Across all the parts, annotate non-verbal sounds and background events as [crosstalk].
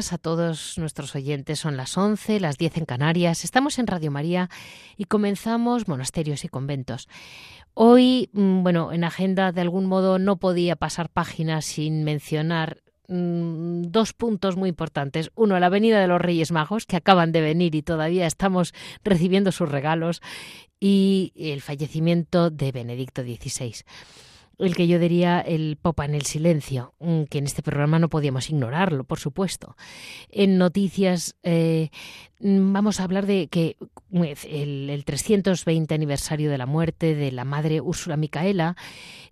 A todos nuestros oyentes. Son las 11, las 10 en Canarias. Estamos en Radio María y comenzamos monasterios y conventos. Hoy, mm, bueno, en agenda de algún modo no podía pasar páginas sin mencionar mm, dos puntos muy importantes. Uno, la venida de los Reyes Magos, que acaban de venir y todavía estamos recibiendo sus regalos, y el fallecimiento de Benedicto XVI el que yo diría el Popa en el silencio, mm, que en este programa no podíamos ignorarlo, por supuesto. En noticias eh, mm, vamos a hablar de que el, el, 320 aniversario de la muerte de la madre Úrsula Micaela,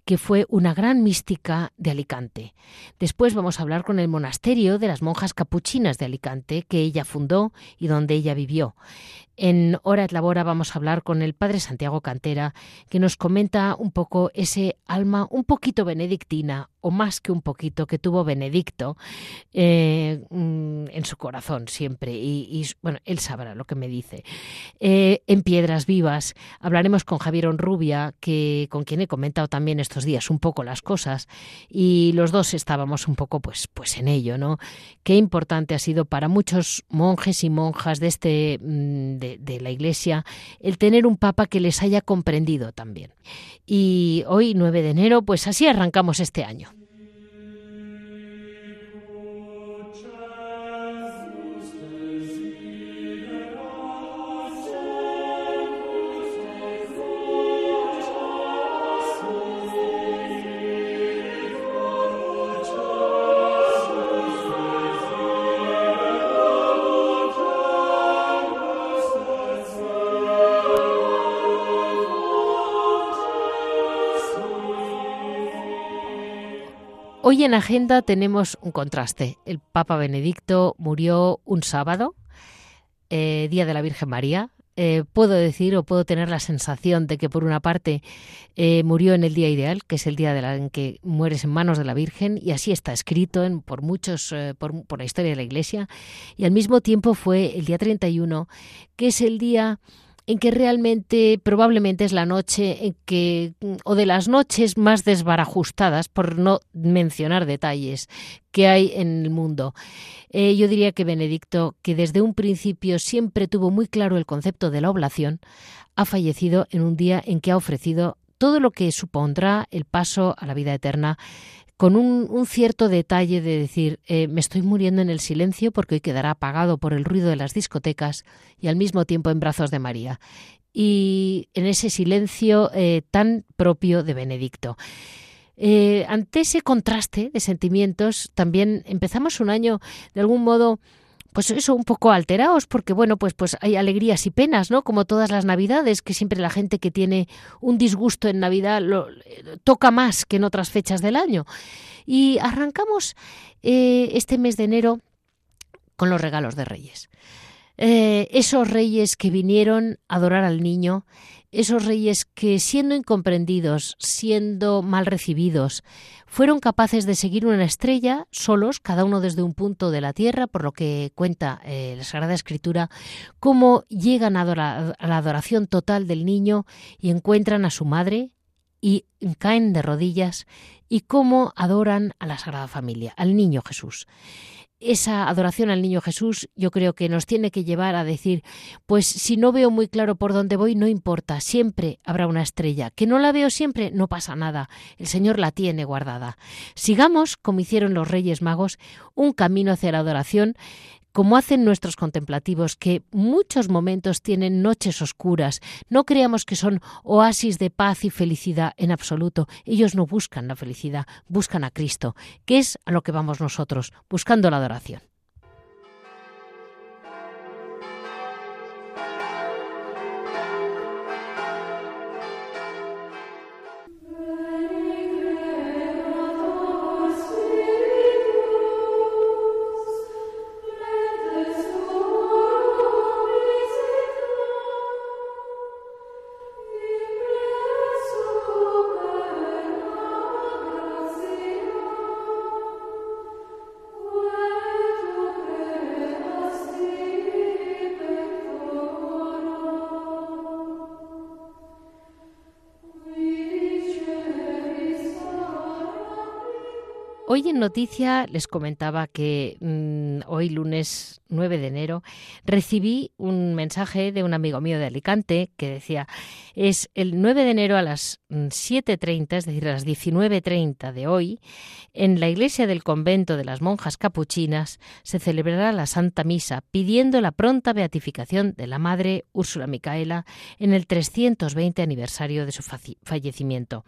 que fue una gran mística de Alicante. Después vamos a hablar con el monasterio de las monjas capuchinas de Alicante, que ella fundó y donde ella vivió. En Hora et Labora vamos a hablar con el padre Santiago Cantera, que nos comenta un poco ese alma un poquito benedictina, o más que un poquito, que tuvo Benedicto eh, mm, en su corazón siempre. Y, bueno, él sabrá lo que me dice. Eh, en Piedras Vivas hablaremos con Javier Onrubia, que, con quien he comentado también estos días un poco las cosas, y los dos estábamos un poco pues, pues en ello, ¿no? Qué importante ha sido para muchos monjes y monjas de este mm, de, la Iglesia el tener un Papa que les haya comprendido también. Y hoy, 9 de enero, pues así arrancamos este año. Hoy en agenda tenemos un contraste. El Papa Benedicto murió un sábado, eh, Día de la Virgen María. Eh, puedo decir o puedo tener la sensación de que por una parte eh, murió en el día ideal, que es el día de la, en que mueres en manos de la Virgen, y así está escrito en, por muchos, por, por la historia de la Iglesia, y al mismo tiempo fue el día 31, que es el día en que realmente probablemente es la noche en que o de las noches más desbarajustadas por no mencionar detalles que hay en el mundo. Eh, yo diría que Benedicto, que desde un principio siempre tuvo muy claro el concepto de la oblación, ha fallecido en un día en que ha ofrecido todo lo que supondrá el paso a la vida eterna con un, cierto detalle de decir, eh, me estoy muriendo en el silencio porque hoy quedará apagado por el ruido de las discotecas y al mismo tiempo en brazos de María. Y en ese silencio eh, tan propio de Benedicto. Eh, ante ese contraste de sentimientos, también empezamos un año de algún modo pues eso, un poco alterados, porque bueno, pues, pues hay alegrías y penas, ¿no? Como todas las navidades, que siempre la gente que tiene un disgusto en Navidad lo, toca más que en otras fechas del año. Y arrancamos eh, este mes de enero con los regalos de Reyes. Eh, esos reyes que vinieron a adorar al niño, esos reyes que siendo incomprendidos, siendo mal recibidos, fueron capaces de seguir una estrella solos, cada uno desde un punto de la tierra, por lo que cuenta eh, la Sagrada Escritura, cómo llegan a, a la adoración total del niño y encuentran a su madre y caen de rodillas y cómo adoran a la Sagrada Familia, al niño Jesús. Esa adoración al niño Jesús yo creo que nos tiene que llevar a decir, pues si no veo muy claro por dónde voy, no importa, siempre habrá una estrella. Que no la veo siempre, no pasa nada, el Señor la tiene guardada. Sigamos, como hicieron los Reyes Magos, un camino hacia la adoración como hacen nuestros contemplativos, que muchos momentos tienen noches oscuras. No creamos que son oasis de paz y felicidad en absoluto. Ellos no buscan la felicidad, buscan a Cristo, que es a lo que vamos nosotros, buscando la adoración. Hoy en Noticia les comentaba que mm, hoy lunes 9 de enero recibí un mensaje de un amigo mío de Alicante que decía es el 9 de enero a las 7.30, mm, es decir, a las 19.30 de hoy, en la iglesia del convento de las monjas capuchinas se celebrará la Santa Misa pidiendo la pronta beatificación de la Madre Úrsula Micaela en el 320 aniversario de su fallecimiento.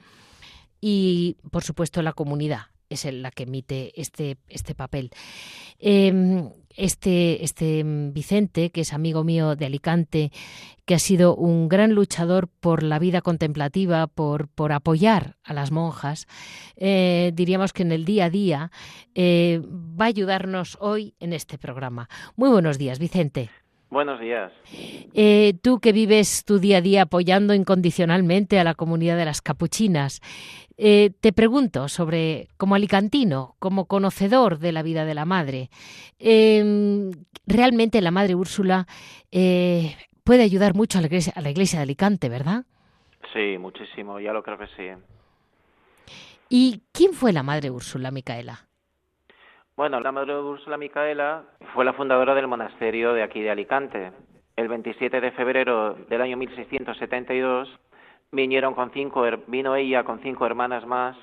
Y, por supuesto, la comunidad es la que emite este, este papel. Em, este, este Vicente, que es amigo mío de Alicante, que ha sido un gran luchador por la vida contemplativa, por, por apoyar a las monjas, eh, diríamos que en el día a día eh, va a ayudarnos hoy en este programa. Muy buenos días, Vicente. Buenos días. Eh, tú que vives tu día a día apoyando incondicionalmente a la comunidad de las capuchinas, eh, te pregunto sobre, como alicantino, como conocedor de la vida de la madre, em, realmente la madre Úrsula eh, puede ayudar mucho a la, iglesia, a la iglesia de Alicante, ¿verdad? Sí, muchísimo, ya lo creo que sí. ¿Y quién fue la madre Úrsula, Micaela? Bueno, la Madre Úrsula Micaela fue la fundadora del monasterio de aquí de Alicante. El 27 de febrero del año 1672 vinieron con cinco, vino ella con cinco hermanas más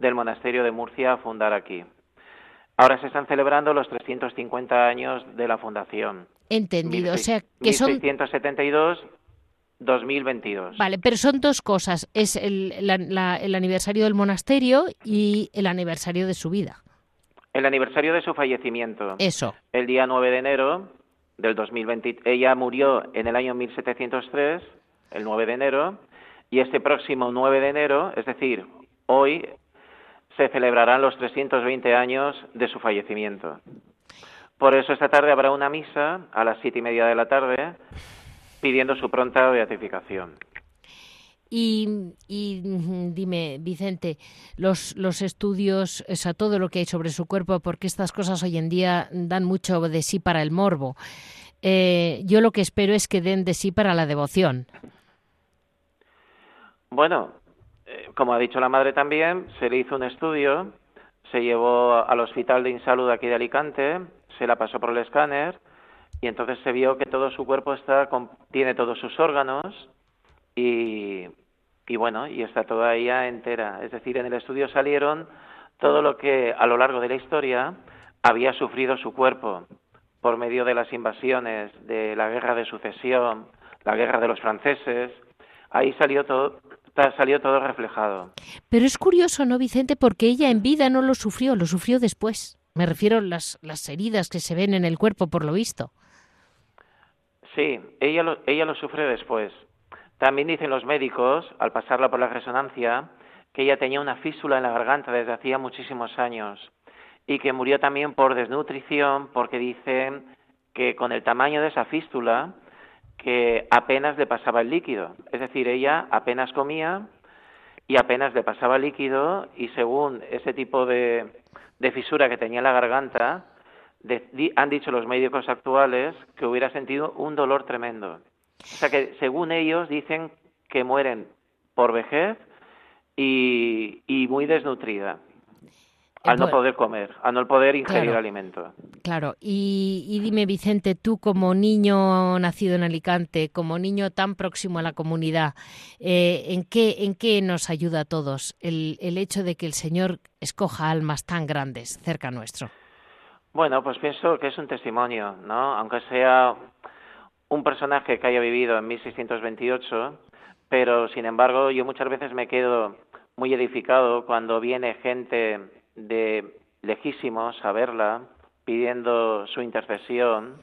del monasterio de Murcia a fundar aquí. Ahora se están celebrando los 350 años de la fundación. Entendido, o sea que son 1672 2022. Vale, pero son dos cosas, es el, el aniversario del monasterio y el aniversario de su vida. El aniversario de su fallecimiento. Eso. El día 9 de enero del 2020. Ella murió en el año 1703, el 9 de enero, y este próximo 9 de enero, es decir, hoy, se celebrarán los 320 años de su fallecimiento. Por eso esta tarde habrá una misa a las siete y media de la tarde pidiendo su pronta beatificación. Y, dime, Vicente, los, los estudios, o sea, todo lo que hay sobre su cuerpo, porque estas cosas hoy en día dan mucho de sí para el morbo. Eh, yo lo que espero es que den de sí para la devoción. Bueno, eh, como ha dicho la madre también, se le hizo un estudio, se llevó al Hospital de Insalud aquí de Alicante, se la pasó por el escáner y entonces se vio que todo su cuerpo está tiene todos sus órganos y, y bueno, y está toda ella entera. Es decir, en el estudio salieron todo lo que a lo largo de la historia había sufrido su cuerpo por medio de las invasiones, de la guerra de sucesión, la guerra de los franceses. Ahí salió todo, salió todo reflejado. Pero es curioso, ¿no, Vicente? Porque ella en vida no lo sufrió, lo sufrió después. Me refiero a las, las heridas que se ven en el cuerpo, por lo visto. Sí, ella lo, ella lo sufre después. También dicen los médicos, al pasarla por la resonancia, que ella tenía una fístula en la garganta desde hacía muchísimos años y que murió también por desnutrición porque dicen que con el tamaño de esa fístula que apenas le pasaba el líquido. Es decir, ella apenas comía y apenas le pasaba líquido y según ese tipo de, fisura que tenía en la garganta, han dicho los médicos actuales que hubiera sentido un dolor tremendo. O sea que según ellos dicen que mueren por vejez y, muy desnutrida. al no poder comer, a no poder ingerir alimento. Claro, y, dime Vicente, tú como niño nacido en Alicante, como niño tan próximo a la comunidad, eh, ¿en, qué, ¿en qué nos ayuda a todos el, el hecho de que el Señor escoja almas tan grandes cerca nuestro? Bueno, pues pienso que es un testimonio, ¿no? Aunque sea un personaje que haya vivido en 1628, pero sin embargo yo muchas veces me quedo muy edificado cuando viene gente de lejísimos a verla pidiendo su intercesión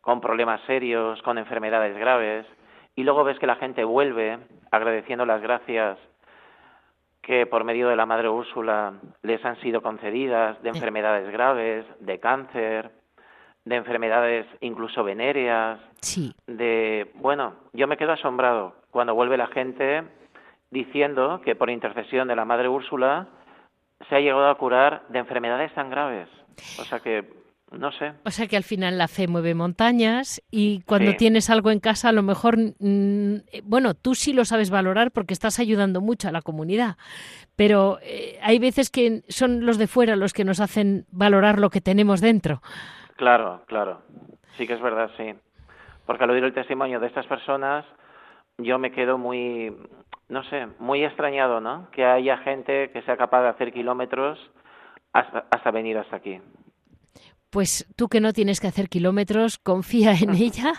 con problemas serios, con enfermedades graves, y luego ves que la gente vuelve agradeciendo las gracias que por medio de la Madre Úrsula les han sido concedidas de enfermedades graves, de cáncer, de enfermedades incluso venéreas, sí. de bueno, yo me quedo asombrado cuando vuelve la gente diciendo que por intercesión de la Madre Úrsula se ha llegado a curar de enfermedades tan graves. O sea que, no sé. O sea que al final la fe mueve montañas y cuando tienes algo en casa, a lo mejor, mm, bueno, tú sí lo sabes valorar porque estás ayudando mucho a la comunidad, pero eh, hay veces que son los de fuera los que nos hacen valorar lo que tenemos dentro. Claro, claro. Sí que es verdad, sí. Porque al oír el testimonio de estas personas, yo me quedo muy, no sé, muy extrañado, ¿no? Que haya gente que sea capaz de hacer kilómetros hasta, hasta venir hasta aquí. Pues tú que no tienes que hacer kilómetros, confía en [laughs] ella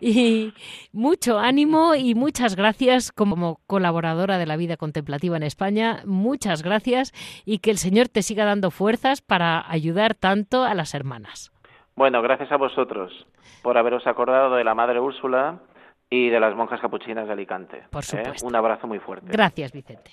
y mucho ánimo y muchas gracias como colaboradora de la vida contemplativa en España. Muchas gracias y que el Señor te siga dando fuerzas para ayudar tanto a las hermanas. Bueno, gracias a vosotros por haberos acordado de la Madre Úrsula y de las monjas capuchinas de Alicante. Por ¿eh? supuesto. Un abrazo muy fuerte. Gracias, Vicente.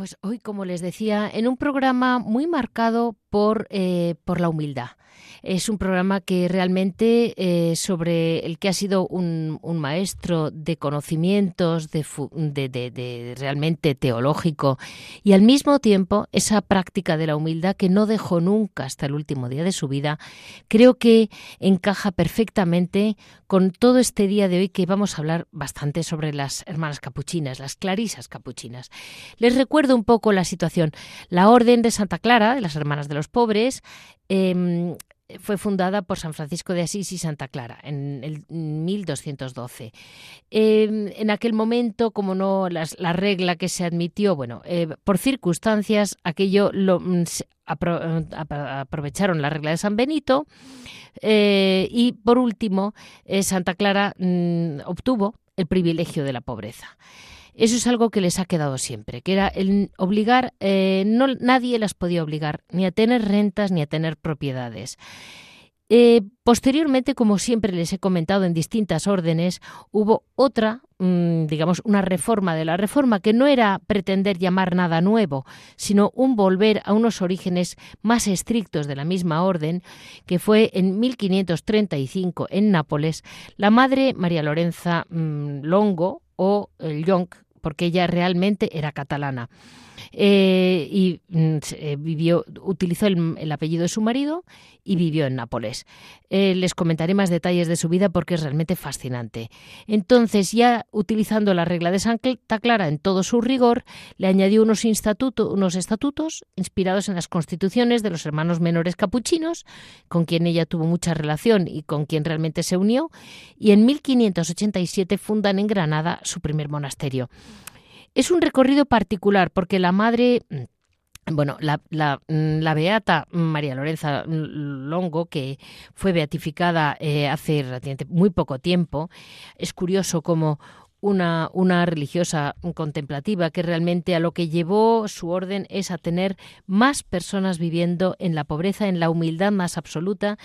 Pues hoy, como les decía, en un programa muy marcado por, eh, por la humildad. Es un programa que realmente eh, sobre el que ha sido un, maestro de conocimientos, de, realmente teológico, y al mismo tiempo esa práctica de la humildad que no dejó nunca hasta el último día de su vida, creo que encaja perfectamente con todo este día de hoy que vamos a hablar bastante sobre las hermanas capuchinas, las clarisas capuchinas. Les recuerdo un poco la situación. La Orden de Santa Clara, de las Hermanas de los Pobres, em, fue fundada por San Francisco de Asís y Santa Clara en el 1212. Em, en aquel momento, como no la regla que se admitió, bueno, eh, por circunstancias, aquello lo, mm, aprovecharon la regla de San Benito eh, y por último, eh, Santa Clara mm, obtuvo el privilegio de la pobreza. Eso es algo que les ha quedado siempre, que era el obligar, eh, no, nadie las podía obligar ni a tener rentas ni a tener propiedades. Eh, posteriormente, como siempre les he comentado en distintas órdenes, hubo otra, mm, digamos, una reforma de la reforma que no era pretender llamar nada nuevo, sino un volver a unos orígenes más estrictos de la misma orden, que fue en 1535 en Nápoles la madre María Lorenza mm, Longo o el Yonc, porque ella realmente era catalana. Eh, y mm, eh, vivió, utilizó el, apellido de su marido y vivió en Nápoles. Eh, les comentaré más detalles de su vida porque es realmente fascinante. Entonces, ya utilizando la regla de Santa Clara en todo su rigor, le añadió unos, unos estatutos inspirados en las constituciones de los hermanos menores capuchinos, con quien ella tuvo mucha relación y con quien realmente se unió, y en 1587 fundan en Granada su primer monasterio. Es un recorrido particular porque la madre mm, bueno, la, la, beata María Lorenza Longo, que fue beatificada eh, hace muy poco tiempo, es curioso como una, una religiosa contemplativa que realmente a lo que llevó su orden es a tener más personas viviendo en la pobreza, en la humildad más absoluta,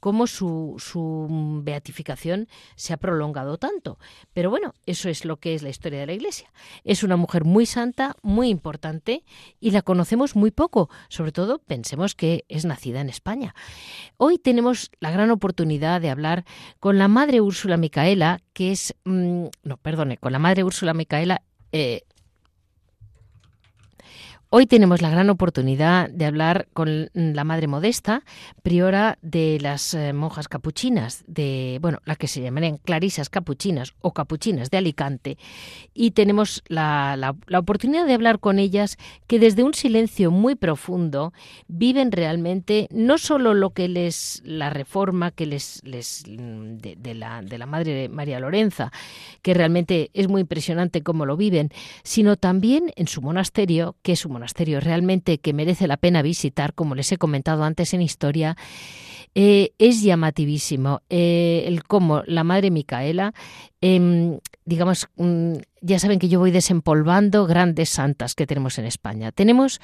como su, su beatificación se ha prolongado tanto. Pero bueno, eso es lo que es la historia de la Iglesia. Es una mujer muy santa, muy importante y la conocemos muy poco. Sobre todo, pensemos que es nacida en España. Hoy tenemos la gran oportunidad de hablar con la Madre Úrsula Micaela, que es... Mm, no, perdone, con la Madre Úrsula Micaela... Eh, Hoy tenemos la gran oportunidad de hablar con la Madre Modesta, priora de las eh, monjas capuchinas, de, bueno, las que se llamarían clarisas capuchinas o capuchinas de Alicante. Y tenemos la, la, oportunidad de hablar con ellas que desde un silencio muy profundo viven realmente no solo lo que les, la reforma que les, les de, de, la, de la Madre María Lorenza, que realmente es muy impresionante cómo lo viven, sino también en su monasterio, que es un monasterio realmente que merece la pena visitar, como les he comentado antes en historia, eh, es llamativísimo eh, el cómo la Madre Micaela, em, digamos, mm, ya saben que yo voy desempolvando grandes santas que tenemos en España. Tenemos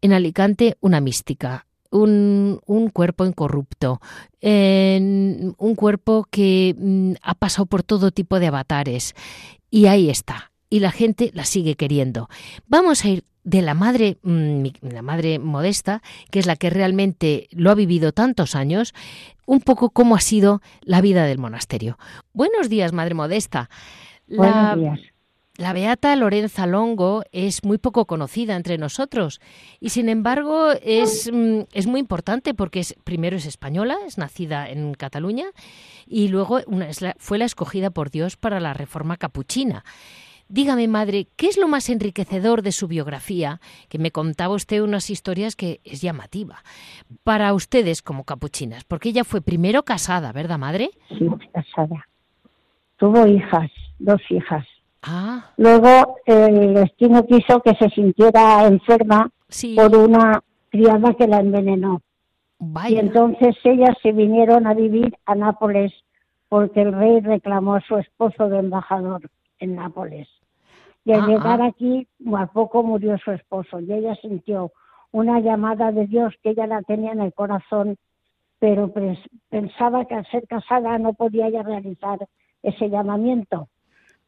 en Alicante una mística, un, cuerpo incorrupto, un cuerpo que mm, ha pasado por todo tipo de avatares. Y ahí está. Y la gente la sigue queriendo. Vamos a ir de la madre, mm, la madre modesta, que es la que realmente lo ha vivido tantos años, un poco cómo ha sido la vida del monasterio. Buenos días, madre modesta. La, Buenos días. La beata Lorenza Longo es muy poco conocida entre nosotros y sin embargo es, mm, es muy importante porque es, primero es española, es nacida en Cataluña y luego una, fue la escogida por Dios para la reforma capuchina. Dígame, madre, ¿qué es lo más enriquecedor de su biografía? Que me contaba usted unas historias que es llamativa. Para ustedes como capuchinas, porque ella fue primero casada, ¿verdad, madre? Sí, casada. Tuvo hijas, dos hijas. Ah. Luego el destino quiso que se sintiera enferma por una criada que la envenenó. Vaya. Y entonces ellas se vinieron a vivir a Nápoles porque el rey reclamó a su esposo de embajador en Nápoles. Y al Ah, llegar ah. aquí, a poco murió su esposo y ella sintió una llamada de Dios que ella la tenía en el corazón, pero pens- pensaba que al ser casada no podía ya realizar ese llamamiento.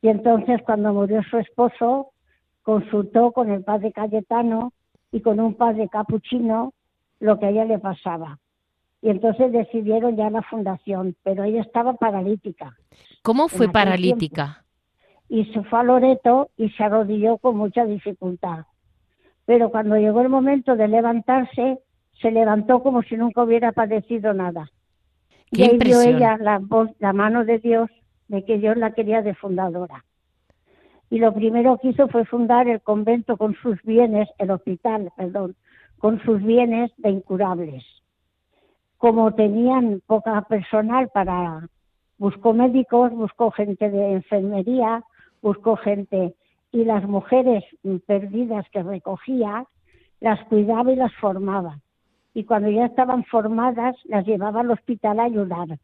Y entonces cuando murió su esposo, consultó con el padre Cayetano y con un padre capuchino lo que a ella le pasaba. Y entonces decidieron ya la fundación, pero ella estaba paralítica ¿Cómo fue paralítica? Y se fue a Loreto y se arrodilló con mucha dificultad. Pero cuando llegó el momento de levantarse, se levantó como si nunca hubiera padecido nada. ¡Qué y ahí vio ella la, voz, la mano de Dios, de que Dios la quería de fundadora. Y lo primero que hizo fue fundar el convento con sus bienes, el hospital, perdón, con sus bienes de incurables. Como tenían poca personal para buscó médicos, buscó gente de enfermería, buscó gente y las mujeres mm, perdidas que recogía las cuidaba y las formaba. Y cuando ya estaban formadas las llevaba al hospital a ayudar.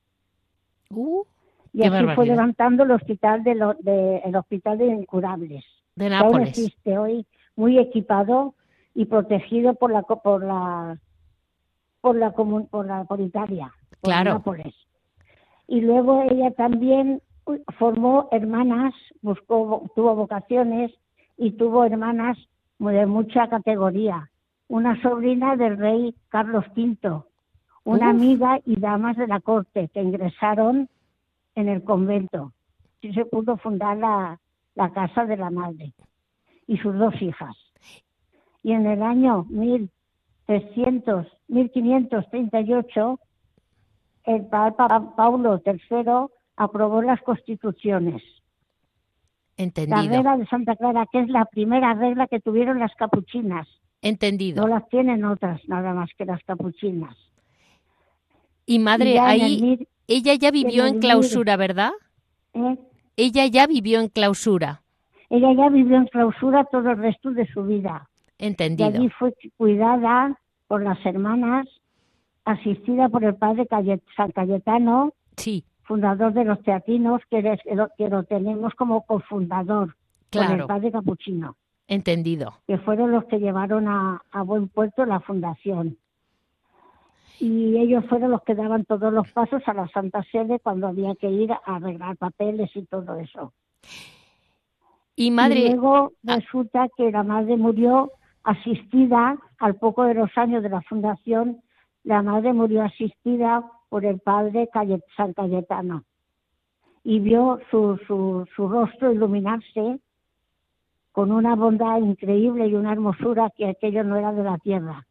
Uh, Y así fue levantando el hospital de, lo- de- el hospital de incurables. de que aún Nápoles. existe hoy, muy equipado y protegido por la por la por la por la por Italia, por Claro. Nápoles. Y luego ella también formó hermanas, buscó tuvo vocaciones y tuvo hermanas de mucha categoría. Una sobrina del rey Carlos V, una Uf. amiga y damas de la corte que ingresaron en el convento. Así se pudo fundar la, la casa de la madre y sus dos hijas. Y en el año 1300, 1538, el Papa Paulo III aprobó las constituciones. La Entendido. regla de Santa Clara, que es la primera regla que tuvieron las capuchinas. Entendido. No las tienen otras, nada más que las capuchinas. Y madre, Y en el ahí mil- ella ya vivió en en el clausura, ¿verdad? ¿eh? Ella ya vivió en clausura. Ella ya vivió en clausura todo el resto de su vida. Y Entendido. allí fue cuidada por las hermanas, asistida por el padre Caye- San Cayetano, Sí. Fundador de los teatinos, que, que lo tenemos como cofundador con el padre Capuchino. Entendido. Que fueron los que llevaron a, buen puerto la fundación. Y ellos fueron los que daban todos los pasos a la Santa Sede cuando había que ir a arreglar papeles y todo eso. Y madre. luego ah. resulta que la madre murió asistida al poco de los años de la fundación. La madre murió asistida por el padre San Cayetano y vio su, su, su rostro iluminarse con una bondad increíble y una hermosura que aquello no era de la tierra.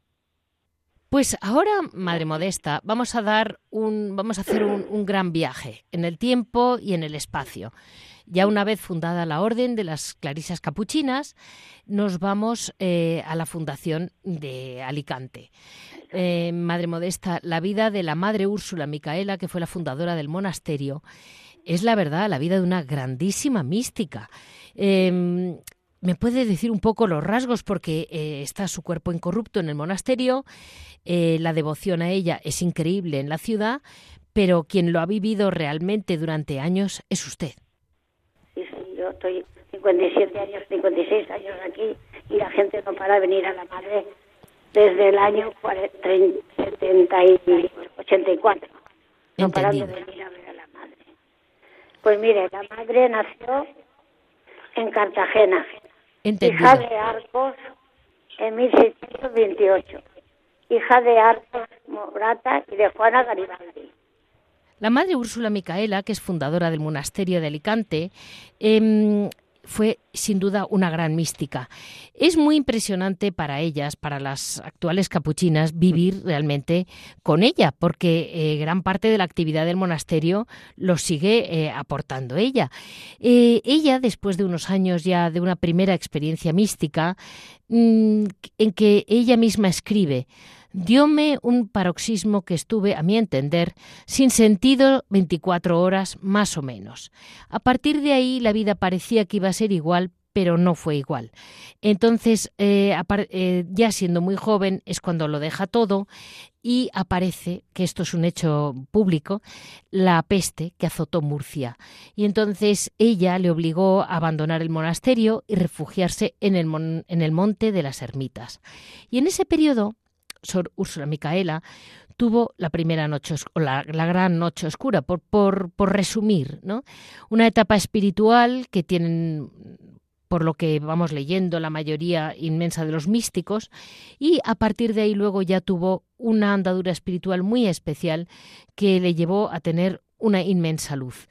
Pues ahora, Madre Modesta, vamos a dar un, vamos a hacer un, gran viaje en el tiempo y en el espacio. Ya una vez fundada la Orden de las Clarisas Capuchinas, nos vamos eh, a la fundación de Alicante. Eh, Madre Modesta, la vida de la Madre Úrsula Micaela, que fue la fundadora del monasterio, es la verdad la vida de una grandísima mística. Em, ¿Me puede decir un poco los rasgos? Porque eh, está su cuerpo incorrupto en el monasterio, la devoción a ella es increíble en la ciudad, pero quien lo ha vivido realmente durante años es usted. Yo estoy 57 años, 56 años aquí y la gente no para de venir a la madre desde el año 70 y 84. No para de venir a ver a la madre. Pues mire, la madre nació en Cartagena, Hija de Arcos en 1628. Hija de Arcos Morata y de Juana Garibaldi. La madre Úrsula Micaela, que es fundadora del monasterio de Alicante, eh, fue sin duda una gran mística. Es muy impresionante para ellas, para las actuales capuchinas, vivir realmente con ella, porque eh, gran parte de la actividad del monasterio lo sigue eh, aportando ella. Eh, ella, después de unos años ya de una primera experiencia mística, mm, en que ella misma escribe, diome un paroxismo que estuve, a mi entender, sin sentido 24 horas más o menos. A partir de ahí la vida parecía que iba a ser igual, pero no fue igual. Entonces, eh, eh, ya siendo muy joven, es cuando lo deja todo y aparece, que esto es un hecho público, la peste que azotó Murcia. Y entonces ella le obligó a abandonar el monasterio y refugiarse en el, en el monte de las ermitas. Y en ese periodo Sor Úrsula Micaela, tuvo la primera noche, o la, gran noche oscura, por, por, por resumir, ¿no? Una etapa espiritual que tienen por lo que vamos leyendo la mayoría inmensa de los místicos, y a partir de ahí luego ya tuvo una andadura espiritual muy especial que le llevó a tener una inmensa luz.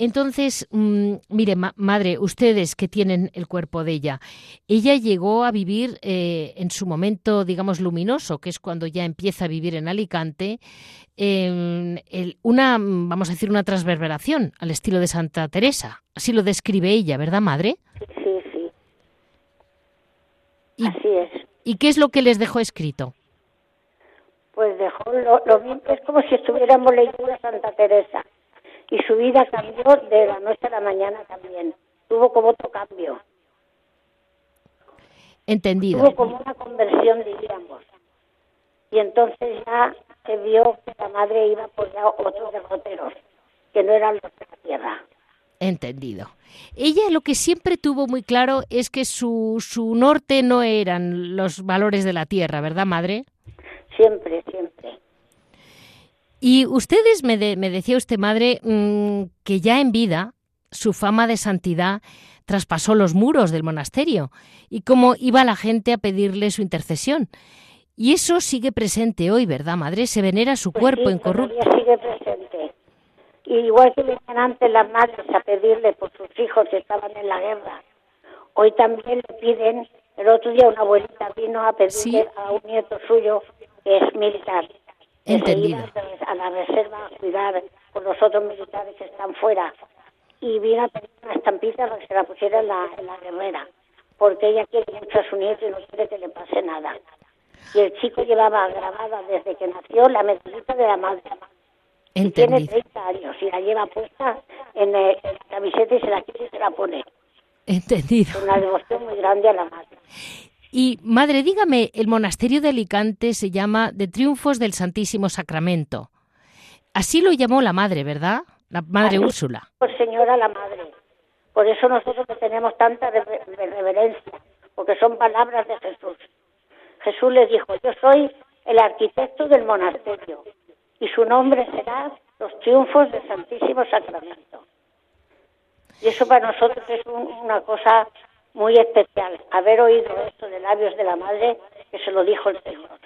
Entonces, mm, mire, madre, ustedes que tienen el cuerpo de ella, ella llegó a vivir eh, en su momento, digamos, luminoso, que es cuando ya empieza a vivir en Alicante, una, vamos a decir, una transverberación al estilo de Santa Teresa. Así lo describe ella, ¿verdad, madre? Sí, sí. Así es. ¿Y qué es lo que les dejó escrito? Pues dejó lo, lo bien, es como si estuviéramos leyendo a Santa Teresa y su vida cambió de la noche a la mañana también. Tuvo como otro cambio. Entendido. Tuvo como una conversión, diríamos. Y entonces ya se vio que la madre iba por otros derroteros, que no eran los de la tierra. Entendido. Ella lo que siempre tuvo muy claro es que su, su norte no eran los valores de la tierra, ¿verdad, madre? Siempre, siempre. Y ustedes, me, me decía usted, madre, mm, que ya en vida su fama de santidad traspasó los muros del monasterio y cómo iba la gente a pedirle su intercesión. Y eso sigue presente hoy, ¿verdad, madre? Se venera su pues cuerpo incorrupto. sigue presente. Y igual que venían antes las madres a pedirle por sus hijos que estaban en la guerra, hoy también le piden. El otro día una abuelita vino a pedirle a un nieto suyo que es militar Entendido. a la reserva a cuidar con los otros militares que están fuera. Y vino a pedir una estampita para que se la pusiera en la, en la guerrera, porque ella quiere mucho a su nieto y no quiere que le pase nada. Y el chico llevaba grabada desde que nació la medallita de la madre. Y tiene 30 años y la lleva puesta en, el, la camiseta y se la quiere y se la pone. Entendido. Una devoción muy grande a la madre. Y, madre, dígame, el monasterio de Alicante se llama de Triunfos del Santísimo Sacramento. Así lo llamó la madre, ¿verdad? la Madre Así, Úrsula. Pues señora la Madre. Por eso nosotros le tenemos tanta rever- reverencia, porque son palabras de Jesús. Jesús le dijo, yo soy el arquitecto del monasterio y su nombre será los triunfos del Santísimo Sacramento. Y eso para nosotros es un- una cosa muy especial, haber oído esto de labios de la Madre que se lo dijo el Señor.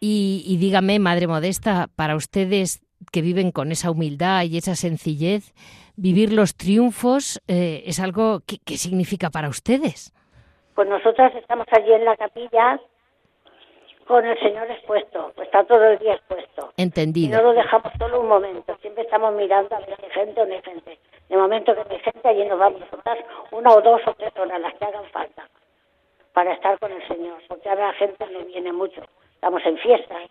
Y, y dígame, Madre Modesta, para ustedes que viven con esa humildad y esa sencillez, vivir los triunfos eh, es algo que, que significa para ustedes. Pues nosotras estamos allí en la capilla con el Señor expuesto, pues está todo el día expuesto. Y Entendido. no lo dejamos solo un momento, siempre estamos mirando a ver si hay gente o no hay gente. De momento que hay gente, allí nos vamos a nosotras una o dos o tres horas, las que hagan falta, para estar con el Señor, porque ahora la gente no viene mucho. Estamos en fiestas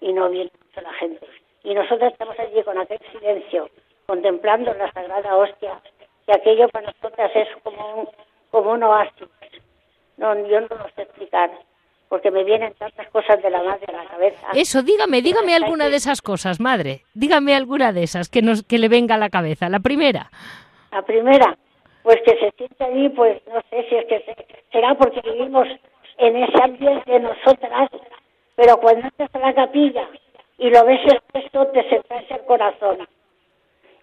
y no viene mucho la gente. Y nosotros estamos allí con aquel silencio, contemplando la Sagrada Hostia, y aquello para nosotras es como un, como un oasis. No, yo no lo sé explicar, porque me vienen tantas cosas de la madre a la cabeza. Eso, dígame, dígame alguna de esas cosas, Madre. Dígame alguna de esas que, nos, que le venga a la cabeza. La primera. La primera, pues que se siente allí, pues no sé si es que se- será porque vivimos en ese ambiente de nosotras, pero cuando entras a la capilla y lo ves expuesto, te se estresa el corazón.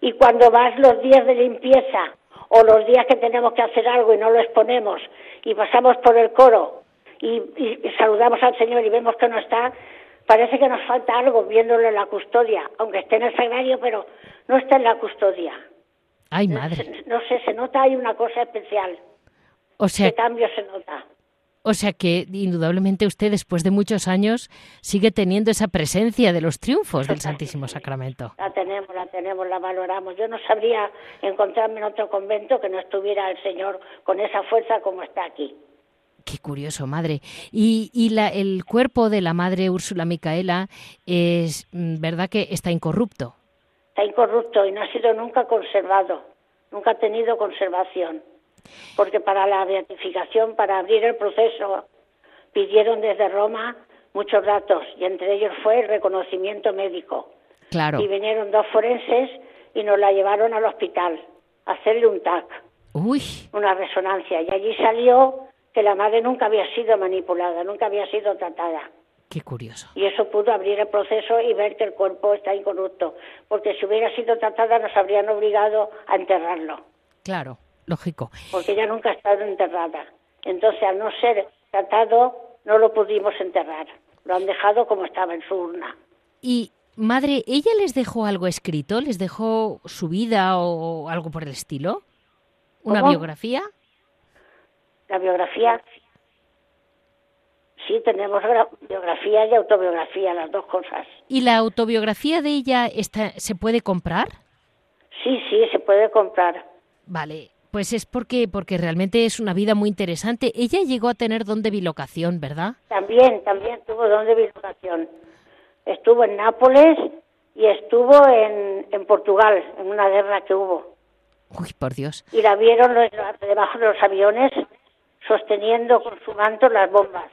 Y cuando vas los días de limpieza o los días que tenemos que hacer algo y no lo exponemos y pasamos por el coro y- y saludamos al Señor y vemos que no está, parece que nos falta algo viéndolo en la custodia, aunque esté en el sagrario, pero no está en la custodia. Ay, Madre. No sé, se nota hay una cosa especial. O sea, ¿Qué cambio se nota? o sea que indudablemente usted, después de muchos años, sigue teniendo esa presencia de los triunfos del Santísimo Sacramento. La tenemos, la tenemos, la valoramos. Yo no sabría encontrarme en otro convento que no estuviera el Señor con esa fuerza como está aquí. Qué curioso, madre. Y, y la, el cuerpo de la madre Úrsula Micaela es mm, verdad que está incorrupto. Está incorrupto y no ha sido nunca conservado. Nunca ha tenido conservación. Porque para la beatificación, para abrir el proceso, pidieron desde Roma muchos datos y entre ellos fue el reconocimiento médico. Claro. Y vinieron dos forenses y nos la llevaron al hospital a hacerle un TAC. Uy, una resonancia y allí salió que la madre nunca había sido manipulada, nunca había sido tratada. qué curioso. Y eso pudo abrir el proceso y ver que el cuerpo está incorrupto, porque si hubiera sido tratada nos habrían obligado a enterrarlo, Claro, lógico. porque ella nunca ha estado enterrada. Entonces, al no ser tratado, no lo pudimos enterrar. Lo han dejado como estaba en su urna. Y, madre, ¿ella les dejó algo escrito? ¿Les dejó su vida o algo por el estilo? ¿Una ¿Cómo? biografía? La biografía, sí, tenemos gra- biografía y autobiografía, las dos cosas. ¿Y la autobiografía de ella está, se puede comprar? Sí, sí, se puede comprar. Vale, pues es porque, porque realmente es una vida muy interesante. Ella llegó a tener don de bilocación, ¿verdad? También, también tuvo don de bilocación. Estuvo en Nápoles y estuvo en, en Portugal, en una guerra que hubo. Uy, por Dios. Y la vieron los- debajo de los aviones sosteniendo con su manto las bombas.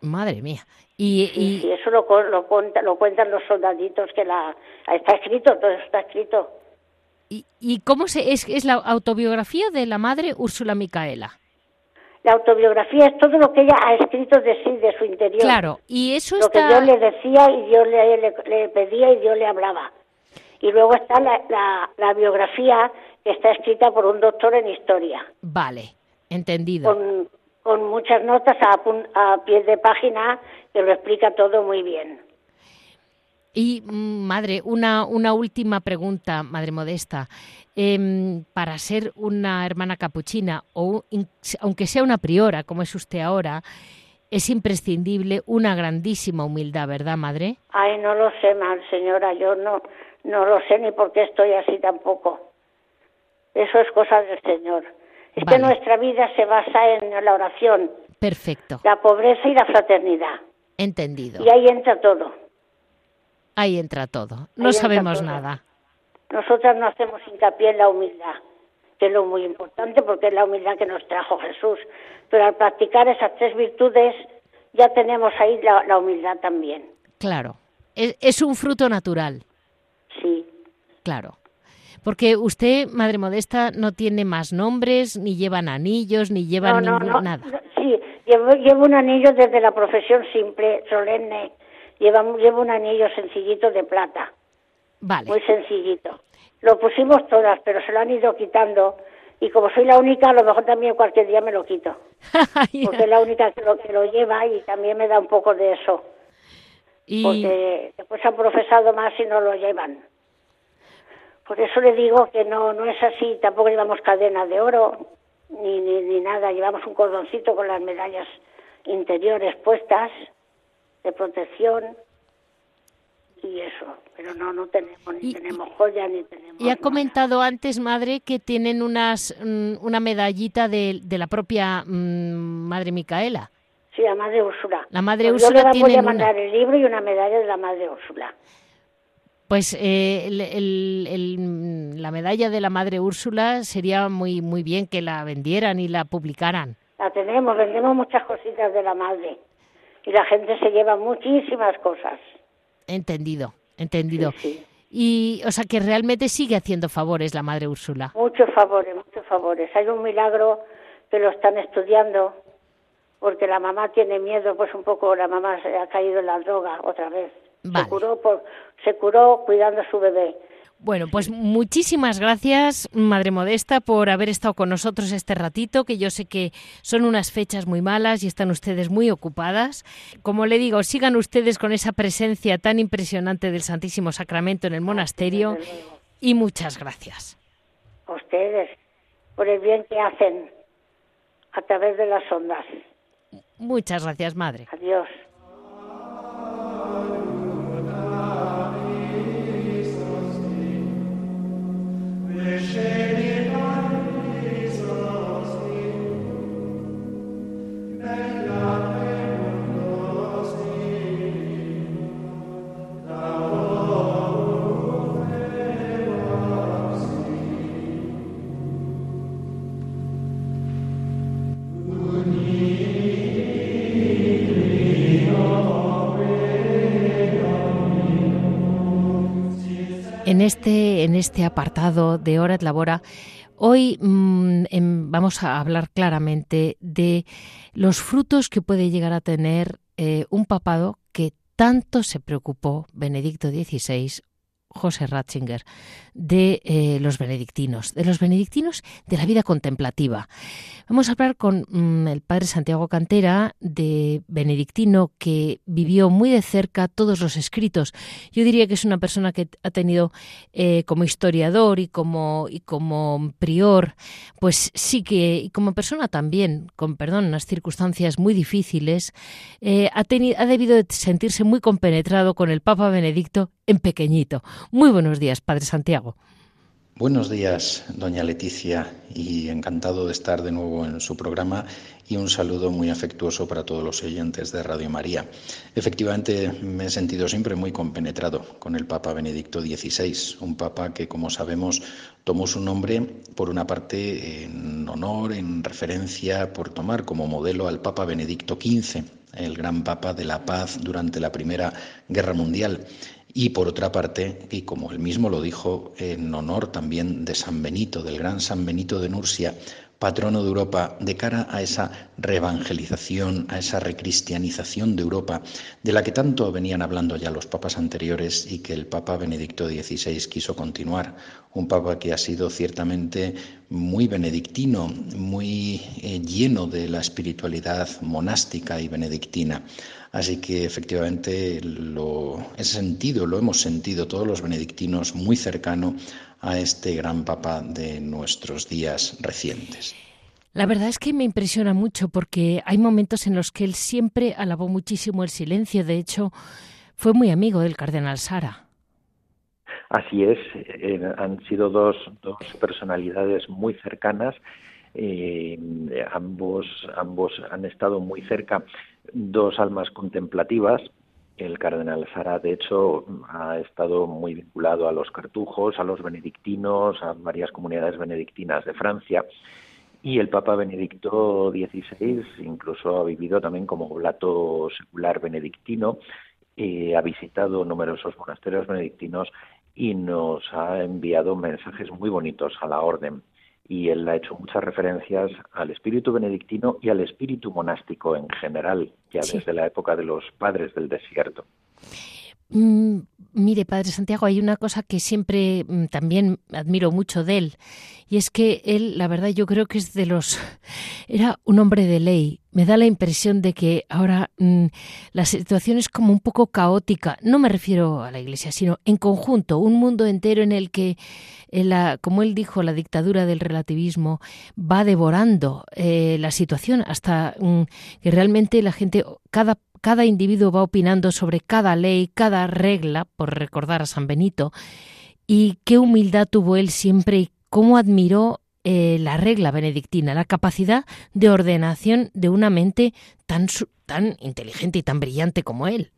Madre mía. Y, eso lo, lo, cuenta- lo cuentan los soldaditos que la... Está escrito, todo eso está escrito. ¿Y, y cómo se es, es la autobiografía de la madre Úrsula Micaela? La autobiografía es todo lo que ella ha escrito de sí, de su interior. Claro, y eso lo que está yo le decía y yo le, le- le pedía y yo le hablaba. Y luego está la, la, la biografía que está escrita por un doctor en historia, vale, entendido. con, con muchas notas a, a pie de página que lo explica todo muy bien. Y mm, madre, una una última pregunta, madre modesta. Em, para ser una hermana capuchina o aunque sea una priora, como es usted ahora, es imprescindible una grandísima humildad, ¿verdad, madre? Ay, no lo sé mal, señora, yo no, no lo sé ni por qué estoy así tampoco. Eso es cosa del Señor. Es Vale. que nuestra vida se basa en la oración, Perfecto, la pobreza y la fraternidad. entendido. Y ahí entra todo. Ahí entra todo. No entra sabemos todo. nada. Nosotras no hacemos hincapié en la humildad, que es lo muy importante porque es la humildad que nos trajo Jesús. Pero al practicar esas tres virtudes ya tenemos ahí la, la humildad también. Claro. Es, es un fruto natural. Sí. Claro. Porque usted, Madre Modesta, no tiene más nombres, ni llevan anillos, ni llevan no, ningún- no, nada. Sí, llevo, llevo un anillo desde la profesión simple, solemne. Llevo, llevo un anillo sencillito de plata, Vale. muy sencillito. Lo pusimos todas, pero se lo han ido quitando. Y como soy la única, a lo mejor también cualquier día me lo quito. [laughs] Porque es la única que lo, que lo lleva y también me da un poco de eso. y Porque después han profesado más y no lo llevan. Por eso le digo que no, no es así. Tampoco llevamos cadena de oro ni, ni, ni nada. Llevamos un cordoncito con las medallas interiores puestas de protección y eso. Pero no, no tenemos ni Y- tenemos joya ni tenemos. y ha nada. comentado antes, madre, que tienen unas mm, una medallita de, de la propia mm, Madre Micaela. Sí, la madre Úrsula. La Madre Pues yo Úrsula le voy tiene a una. mandar el libro y una medalla de la madre Úrsula. Pues eh, el- el- el, la medalla de la Madre Úrsula sería muy muy bien que la vendieran y la publicaran. La tenemos, vendemos muchas cositas de la madre. Y la gente se lleva muchísimas cosas. Entendido, entendido. Sí, sí. Y, o sea, que realmente sigue haciendo favores la Madre Úrsula. Muchos favores, muchos favores. Hay un milagro que lo están estudiando porque la mamá tiene miedo, pues un poco la mamá se ha caído en la droga otra vez. Vale. Se curó por, se curó cuidando a su bebé. Bueno, pues muchísimas gracias, Madre Modesta, por haber estado con nosotros este ratito, que yo sé que son unas fechas muy malas y están ustedes muy ocupadas. Como le digo, sigan ustedes con esa presencia tan impresionante del Santísimo Sacramento en el monasterio y muchas gracias. A ustedes, por el bien que hacen a través de las ondas. Muchas gracias, Madre. Adiós. Este, en este apartado de Hora et Labora, hoy mm, em, vamos a hablar claramente de los frutos que puede llegar a tener eh, un papado que tanto se preocupó Benedicto XVI, José Ratzinger, de eh, los benedictinos, de los benedictinos de la vida contemplativa. Vamos a hablar con mm, el padre Santiago Cantera, de benedictino, que vivió muy de cerca todos los escritos. Yo diría que es una persona que ha tenido eh, como historiador y como, y como prior, pues sí que, y como persona también, con perdón, unas circunstancias muy difíciles, eh, ha, teni- ha debido de sentirse muy compenetrado con el Papa Benedicto en pequeñito. Muy buenos días, Padre Santiago. Buenos días, doña Leticia, y encantado de estar de nuevo en su programa y un saludo muy afectuoso para todos los oyentes de Radio María. Efectivamente, me he sentido siempre muy compenetrado con el Papa Benedicto XVI, un Papa que, como sabemos, tomó su nombre, por una parte, en honor, en referencia, por tomar como modelo al Papa Benedicto XV, el gran Papa de la paz durante la Primera Guerra Mundial. Y por otra parte, y como él mismo lo dijo, en honor también de San Benito, del gran San Benito de Nursia, patrono de Europa, de cara a esa reevangelización, a esa recristianización de Europa, de la que tanto venían hablando ya los papas anteriores y que el Papa Benedicto XVI quiso continuar. Un papa que ha sido ciertamente muy benedictino, muy eh, lleno de la espiritualidad monástica y benedictina. Así que efectivamente lo he sentido, lo hemos sentido todos los benedictinos muy cercano a este gran papa de nuestros días recientes. La verdad es que me impresiona mucho porque hay momentos en los que él siempre alabó muchísimo el silencio. De hecho, fue muy amigo del cardenal Sara. Así es, eh, han sido dos, dos personalidades muy cercanas. eh, ambos, ambos han estado muy cerca, dos almas contemplativas. El cardenal Sara, de hecho, ha estado muy vinculado a los cartujos, a los benedictinos, a varias comunidades benedictinas de Francia. Y el Papa Benedicto XVI incluso ha vivido también como oblato secular benedictino, eh, ha visitado numerosos monasterios benedictinos y nos ha enviado mensajes muy bonitos a la orden. Y él ha hecho muchas referencias al espíritu benedictino y al espíritu monástico en general, ya desde la época de los padres del desierto. Mm, mire, Padre Santiago, hay una cosa que siempre mm, también admiro mucho de él, y es que él, la verdad, yo creo que es de los... [laughs] Era un hombre de ley. Me da la impresión de que ahora mm, la situación es como un poco caótica. No me refiero a la Iglesia, sino en conjunto, un mundo entero en el que, eh, la, como él dijo, la dictadura del relativismo va devorando eh, la situación hasta que realmente la gente, cada cada individuo va opinando sobre cada ley, cada regla, por recordar a San Benito, y qué humildad tuvo él siempre y cómo admiró eh, la regla benedictina, la capacidad de ordenación de una mente tan, tan inteligente y tan brillante como él.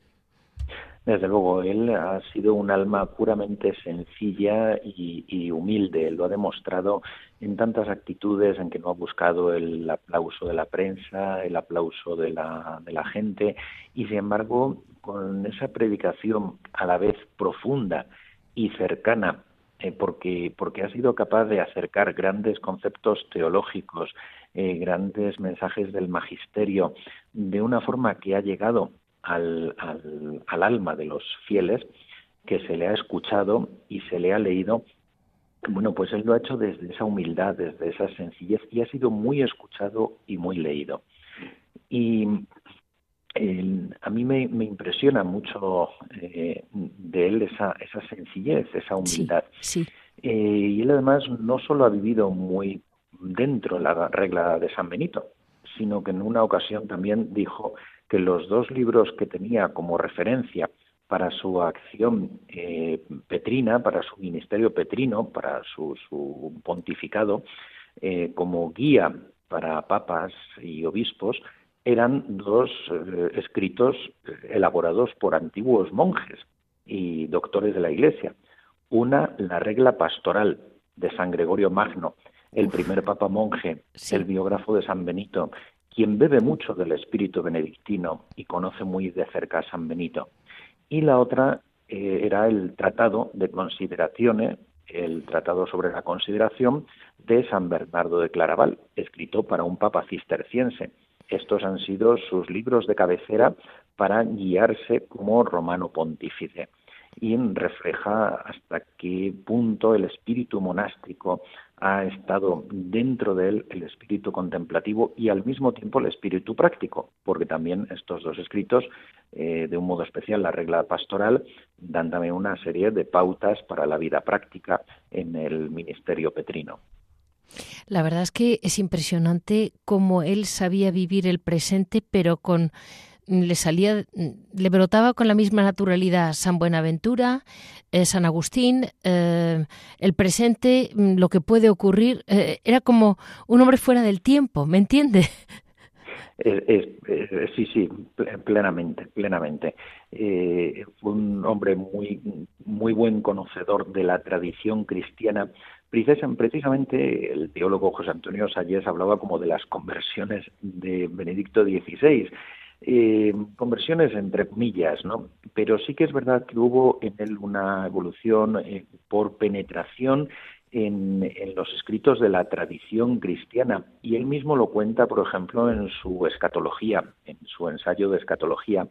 Desde luego, él ha sido un alma puramente sencilla y, humilde. Lo ha demostrado en tantas actitudes en que no ha buscado el aplauso de la prensa, el aplauso de la, de la gente, y sin embargo, con esa predicación a la vez profunda y cercana, eh, porque, porque ha sido capaz de acercar grandes conceptos teológicos, eh, grandes mensajes del magisterio, de una forma que ha llegado al, al, alma de los fieles que se le ha escuchado y se le ha leído bueno, pues él lo ha hecho desde esa humildad, desde esa sencillez y ha sido muy escuchado y muy leído. Y a mí me, impresiona mucho eh, de él esa, esa sencillez, esa humildad. Sí, eh, y él además no solo ha vivido muy dentro de la regla de San Benito, sino que en una ocasión también dijo que los dos libros que tenía como referencia para su acción eh, petrina, para su ministerio petrino, para su, pontificado, eh, como guía para papas y obispos, eran dos eh, escritos elaborados por antiguos monjes y doctores de la Iglesia. Una, la regla pastoral de San Gregorio Magno, el primer papa monje, el biógrafo de San Benito, quien bebe mucho del espíritu benedictino y conoce muy de cerca a San Benito. Y la otra eh, era el Tratado de Consideraciones, el Tratado sobre la Consideración de San Bernardo de Claraval, escrito para un papa cisterciense. Estos han sido sus libros de cabecera para guiarse como romano pontífice y refleja hasta qué punto el espíritu monástico ha estado dentro de él el espíritu contemplativo y al mismo tiempo el espíritu práctico, porque también estos dos escritos, eh, de un modo especial la regla pastoral, dan también una serie de pautas para la vida práctica en el ministerio petrino. La verdad es que es impresionante cómo él sabía vivir el presente, pero con le salía, le brotaba con la misma naturalidad San Buenaventura, eh, San Agustín, eh, el presente, mm, lo que puede ocurrir, eh, era como un hombre fuera del tiempo, ¿me entiende? [laughs] sí, sí, plenamente, plenamente. fue un hombre muy, muy buen conocedor de la tradición cristiana. Precisamente el teólogo José Antonio Salles hablaba como de las conversiones de Benedicto XVI eh, conversiones entre comillas, ¿no? Pero sí que es verdad que hubo en él una evolución eh, por penetración en, en, los escritos de la tradición cristiana y él mismo lo cuenta, por ejemplo, en su escatología, en su ensayo de escatología,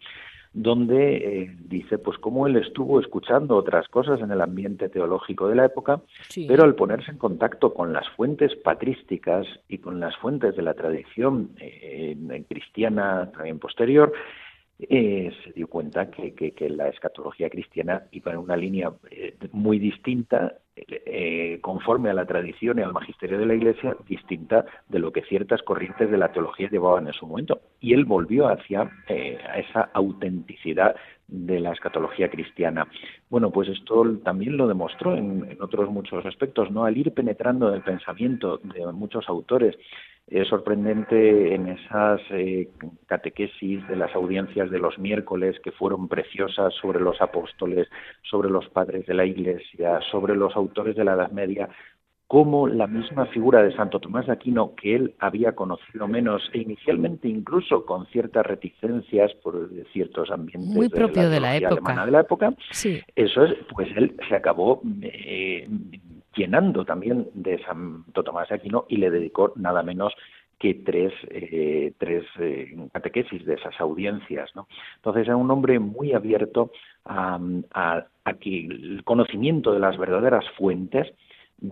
donde eh, dice pues cómo él estuvo escuchando otras cosas en el ambiente teológico de la época, pero al ponerse en contacto con las fuentes patrísticas y con las fuentes de la tradición eh, cristiana también posterior, eh, se dio cuenta que, que, la escatología cristiana iba en una línea eh, muy distinta, eh, conforme a la tradición y al magisterio de la Iglesia, distinta de lo que ciertas corrientes de la teología llevaban en su momento. Y él volvió hacia esa autenticidad de la escatología cristiana. Bueno, pues esto también lo demostró en, otros muchos aspectos, ¿no? Al ir penetrando en el pensamiento de muchos autores, es sorprendente en esas eh, catequesis de las audiencias de los miércoles que fueron preciosas sobre los apóstoles, sobre los padres de la Iglesia, sobre los autores de la Edad Media, como la misma figura de Santo Tomás de Aquino, que él había conocido menos e inicialmente incluso con ciertas reticencias por ciertos ambientes muy propio de la, época. de la época, eso es, pues él se acabó eh, llenando también de Santo Tomás de Aquino y le dedicó nada menos que tres, eh, tres eh, catequesis de esas audiencias. ¿no? Entonces era un hombre muy abierto a, a, a que el conocimiento de las verdaderas fuentes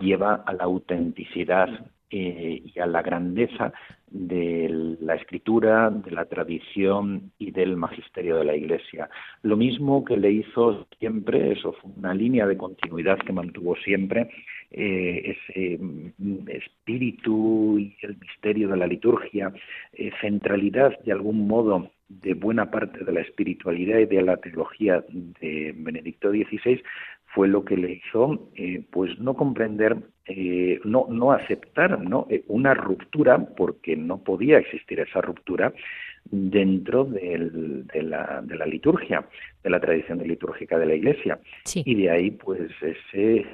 lleva a la autenticidad eh, y a la grandeza de la escritura, de la tradición y del magisterio de la Iglesia. Lo mismo que le hizo siempre, eso fue una línea de continuidad que mantuvo siempre, eh, ese mm, espíritu y el misterio de la liturgia, eh, centralidad de algún modo de buena parte de la espiritualidad y de la teología de Benedicto XVI, fue lo que le hizo eh, pues no comprender eh, no no aceptar no eh, una ruptura porque no podía existir esa ruptura dentro del, de, la, de la liturgia de la tradición litúrgica de la Iglesia. Y de ahí pues ese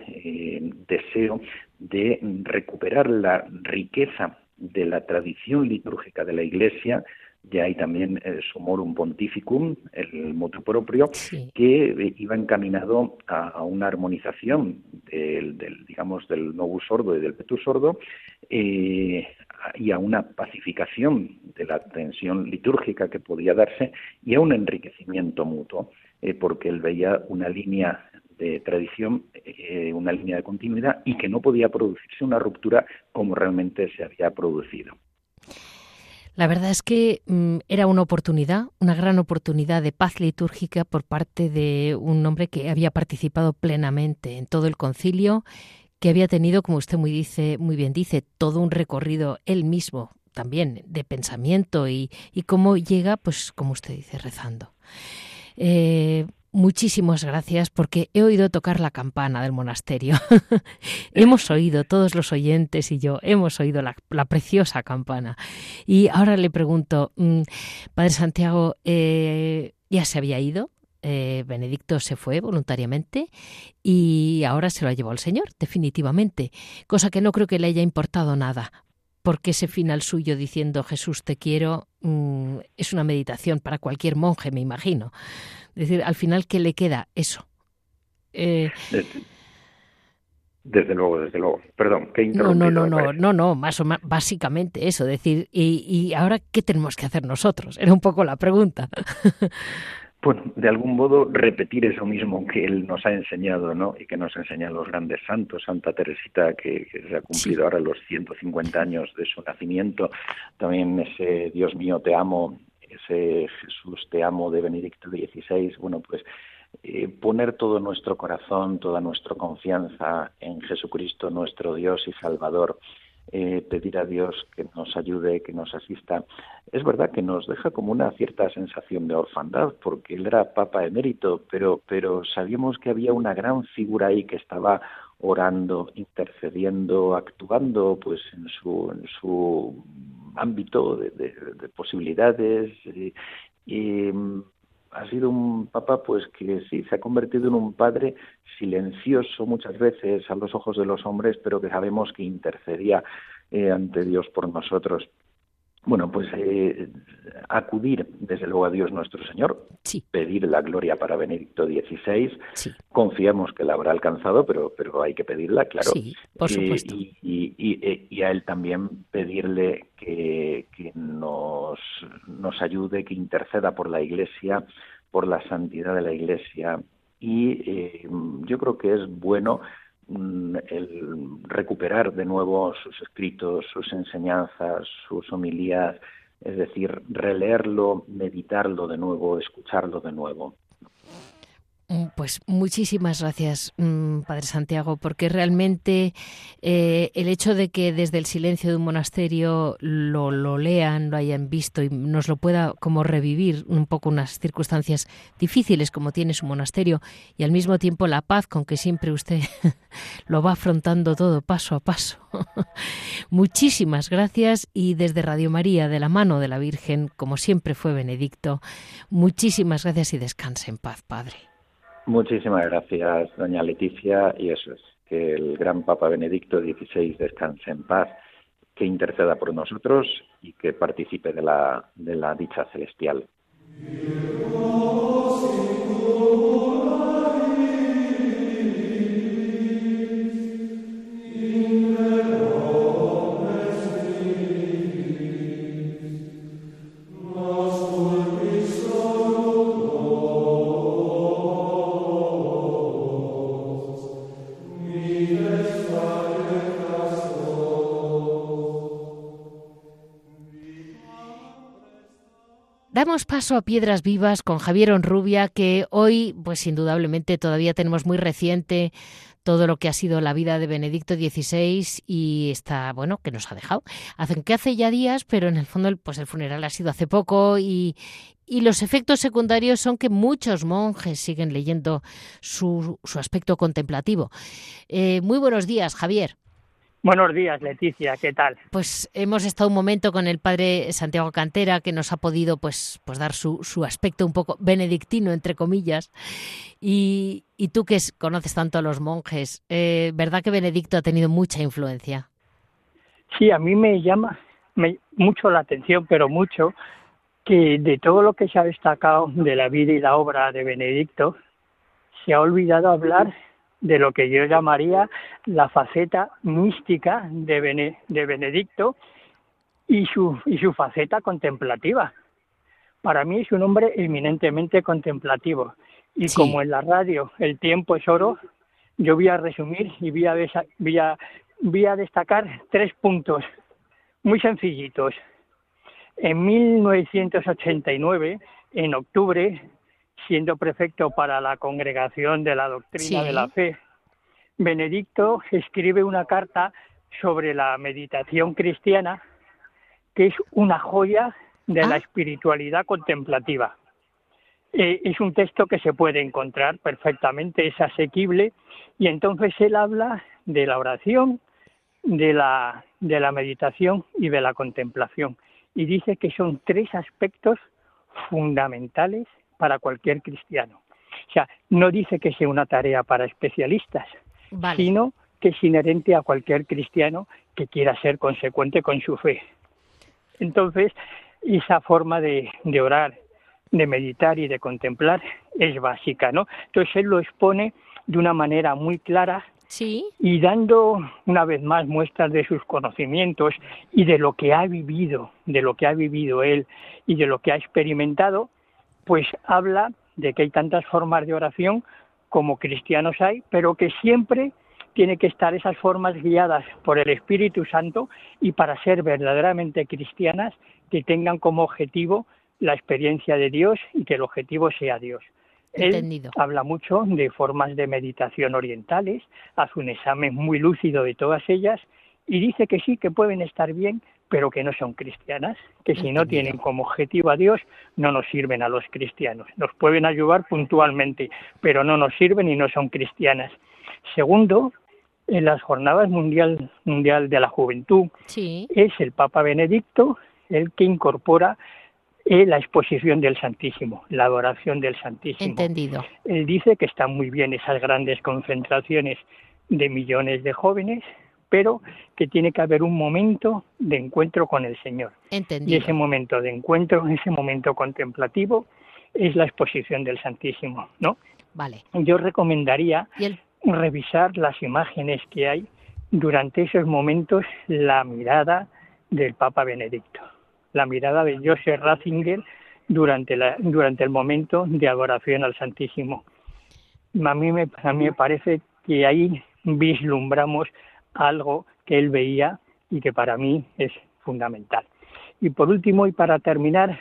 deseo de recuperar la riqueza de la tradición litúrgica de la Iglesia ya hay también el Sumorum Pontificum, el motu propio, que eh, iba encaminado a, una armonización del, digamos, del novus sordo y del petus sordo eh, y a una pacificación de la tensión litúrgica que podía darse y a un enriquecimiento mutuo, eh, porque él veía una línea de tradición, una línea de continuidad y que no podía producirse una ruptura como realmente se había producido. La verdad es que mm, era una oportunidad, una gran oportunidad de paz litúrgica por parte de un hombre que había participado plenamente en todo el concilio, que había tenido, como usted muy dice, muy bien dice, todo un recorrido él mismo también de pensamiento y, cómo llega, pues como usted dice, rezando. Eh, Muchísimas gracias porque he oído tocar la campana del monasterio. [laughs] hemos oído, todos los oyentes y yo, hemos oído la, preciosa campana. Y ahora le pregunto, mm, Padre Santiago, eh, ¿ya se había ido? Eh, Benedicto se fue voluntariamente y ahora se lo ha llevado el Señor, definitivamente, cosa que no creo que le haya importado nada, porque ese final suyo diciendo Jesús te quiero mm, es una meditación para cualquier monje, me imagino. Es decir, al final, ¿qué le queda? Eso. Eh, desde, luego, desde luego. Perdón, ¿qué No, no, no, no, no, no, más o más, básicamente eso. Decir, y, y ahora, ¿qué tenemos que hacer nosotros? Era un poco la pregunta. [laughs] bueno, de algún modo repetir eso mismo que él nos ha enseñado, ¿no? Y que nos enseñan los grandes santos, Santa Teresita, que, se ha cumplido ahora los 150 años de su nacimiento, también ese Dios mío te amo, ese Jesús te amo de Benedicto XVI, bueno, pues eh, poner todo nuestro corazón, toda nuestra confianza en Jesucristo, nuestro Dios y Salvador, eh, pedir a Dios que nos ayude, que nos asista. Es verdad que nos deja como una cierta sensación de orfandad, porque él era Papa emérito, pero, pero sabíamos que había una gran figura ahí que estaba orando, intercediendo, actuando pues en su, en su ámbito de, posibilidades y, mm, ha sido un papa pues que sí se ha convertido en un padre silencioso muchas veces a los ojos de los hombres pero que sabemos que intercedía eh, ante Dios por nosotros bueno, pues eh, acudir desde luego a Dios nuestro Señor, pedir la gloria para Benedicto XVI. Confiamos que la habrá alcanzado, pero, pero hay que pedirla, claro. por eh, y, y, a él también pedirle que, que nos, nos ayude, que interceda por la Iglesia, por la santidad de la Iglesia. Y eh, yo creo que es bueno el recuperar de nuevo sus escritos, sus enseñanzas, sus homilías, es decir, releerlo, meditarlo de nuevo, escucharlo de nuevo. Mm, pues muchísimas gracias, mm, Padre Santiago, porque realmente eh, el hecho de que desde el silencio de un monasterio lo, lo, lean, lo hayan visto y nos lo pueda como revivir un poco unas circunstancias difíciles como tiene su monasterio y al mismo tiempo la paz con que siempre usted [laughs] lo va afrontando todo paso a paso. [laughs] muchísimas gracias y desde Radio María, de la mano de la Virgen, como siempre fue Benedicto, muchísimas gracias y descanse en paz, Padre. Muchísimas gracias, doña Leticia, y eso es, que el gran Papa Benedicto XVI descanse en paz, que interceda por nosotros y que participe de la, de la dicha celestial. A Piedras Vivas con Javier Onrubia, que hoy, pues indudablemente todavía tenemos muy reciente todo lo que ha sido la vida de Benedicto XVI y está, bueno, que nos ha dejado. Hacen que hace ya días, pero en el fondo pues el funeral ha sido hace poco y, y los efectos secundarios son que muchos monjes siguen leyendo su, su aspecto contemplativo. Eh, muy buenos días, Javier. Buenos días, Leticia, ¿qué tal? Pues hemos estado un momento con el padre Santiago Cantera que nos ha podido pues, pues dar su, su aspecto un poco benedictino, entre comillas. Y, y tú que conoces tanto a los monjes, eh, ¿verdad que Benedicto ha tenido mucha influencia? Sí, a mí me llama me, mucho la atención, pero mucho, que de todo lo que se ha destacado de la vida y la obra de Benedicto, se ha olvidado hablar de lo que yo llamaría la faceta mística de, Bene, de Benedicto y su, y su faceta contemplativa. Para mí es un hombre eminentemente contemplativo. Y Sí. como en la radio el tiempo es oro, yo voy a resumir y voy a, voy a, voy a destacar tres puntos muy sencillitos. En 1989, en octubre, siendo prefecto para la Congregación de la Doctrina Sí. de la Fe, Benedicto escribe una carta sobre la meditación cristiana, que es una joya de la Ah. espiritualidad contemplativa. Eh, es un texto que se puede encontrar perfectamente, es asequible, y entonces él habla de la oración, de la, de la meditación y de la contemplación. Y dice que son tres aspectos fundamentales para cualquier cristiano. O sea, no dice que sea una tarea para especialistas, Vale. sino que es inherente a cualquier cristiano que quiera ser consecuente con su fe. Entonces, esa forma de, de orar, de meditar y de contemplar es básica, ¿no? Entonces él lo expone de una manera muy clara Sí, y dando una vez más muestras de sus conocimientos y de lo que ha vivido, de lo que ha vivido él y de lo que ha experimentado, pues habla de que hay tantas formas de oración como cristianos hay, pero que siempre tiene que estar esas formas guiadas por el Espíritu Santo y para ser verdaderamente cristianas que tengan como objetivo la experiencia de Dios y que el objetivo sea Dios. Él Entendido. habla mucho de formas de meditación orientales, hace un examen muy lúcido de todas ellas y dice que sí, que pueden estar bien, pero que no son cristianas, que si no tienen como objetivo a Dios, no nos sirven a los cristianos. Nos pueden ayudar puntualmente, pero no nos sirven y no son cristianas. Segundo, en las jornadas mundial, mundial de la juventud, sí. es el Papa Benedicto el que incorpora eh, la exposición del Santísimo, la adoración del Santísimo. Entendido. Él dice que están muy bien esas grandes concentraciones de millones de jóvenes, pero que tiene que haber un momento de encuentro con el Señor. Y ese momento de encuentro, ese momento contemplativo, es la exposición del Santísimo, ¿no? Vale. Yo recomendaría el revisar las imágenes que hay durante esos momentos, la mirada del Papa Benedicto, la mirada de Joseph Ratzinger durante, la, durante el momento de adoración al Santísimo. A mí, me, a mí me parece que ahí vislumbramos algo que él veía y que para mí es fundamental. Y por último, y para terminar,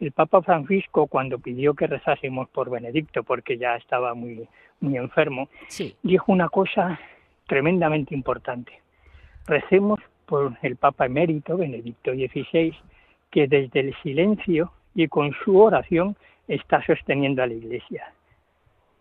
el Papa Francisco, cuando pidió que rezásemos por Benedicto, porque ya estaba muy, muy enfermo, sí. dijo una cosa tremendamente importante. Recemos por el Papa emérito, Benedicto XVI, que desde el silencio y con su oración está sosteniendo a la Iglesia.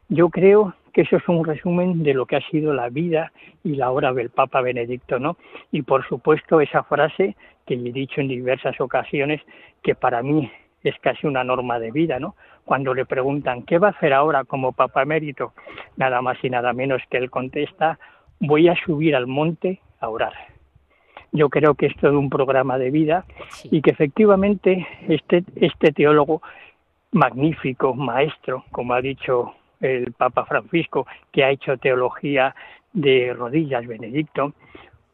Yo creo que eso es un resumen de lo que ha sido la vida y la obra del Papa Benedicto, ¿no? Y por supuesto esa frase que he dicho en diversas ocasiones, que para mí es casi una norma de vida, ¿no? Cuando le preguntan qué va a hacer ahora como Papa Emérito, nada más y nada menos que él contesta, voy a subir al monte a orar. Yo creo que es todo un programa de vida y que efectivamente este, este teólogo magnífico, maestro, como ha dicho el Papa Francisco, que ha hecho teología de rodillas, Benedicto,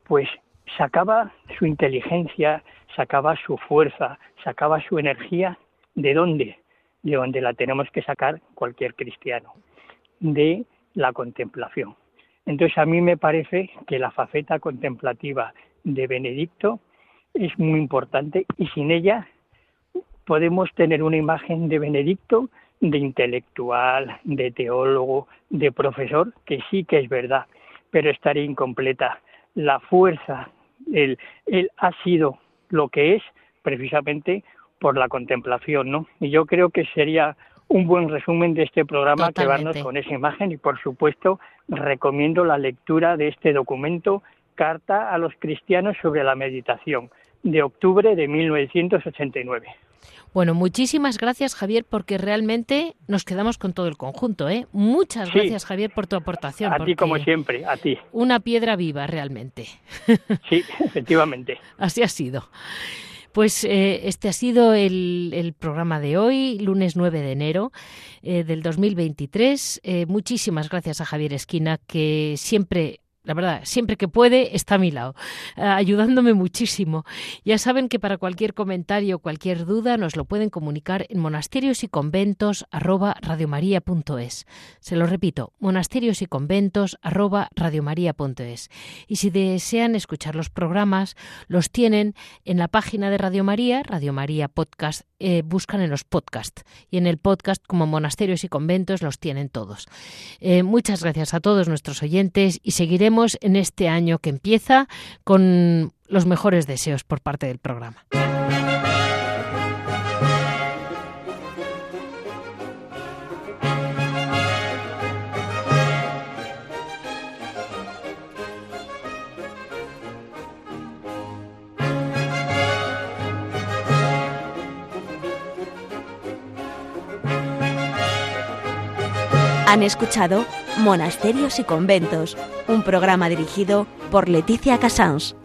pues sacaba su inteligencia, sacaba su fuerza, sacaba su energía. ¿De dónde? De donde la tenemos que sacar cualquier cristiano, de la contemplación. Entonces a mí me parece que la faceta contemplativa de Benedicto es muy importante y sin ella podemos tener una imagen de Benedicto de intelectual, de teólogo, de profesor, que sí que es verdad, pero estaría incompleta. La fuerza, él, él ha sido lo que es precisamente por la contemplación, ¿no? Y yo creo que sería un buen resumen de este programa quedarnos con esa imagen y por supuesto recomiendo la lectura de este documento Carta a los cristianos sobre la meditación de octubre de 1989. Bueno, muchísimas gracias Javier porque realmente nos quedamos con todo el conjunto. ¿eh? Muchas gracias Javier por tu aportación. A ti como siempre, a ti. Una piedra viva realmente. [laughs] Sí, efectivamente. Así ha sido. Pues eh, este ha sido el, programa de hoy, lunes 9 de enero eh, del 2023. Eh, muchísimas gracias a Javier Esquina, que siempre la verdad, siempre que puede está a mi lado, eh, ayudándome muchísimo. Ya saben que para cualquier comentario o cualquier duda nos lo pueden comunicar en monasterios y conventos Se lo repito, monasterios y conventos Y si desean escuchar los programas, los tienen en la página de Radio María, Radio María Podcast, eh, buscan en los podcasts. Y en el podcast, como monasterios y conventos, los tienen todos. Eh, muchas gracias a todos nuestros oyentes y seguiremos en este año que empieza con los mejores deseos por parte del programa. Han escuchado Monasterios y Conventos, un programa dirigido por Leticia Casans.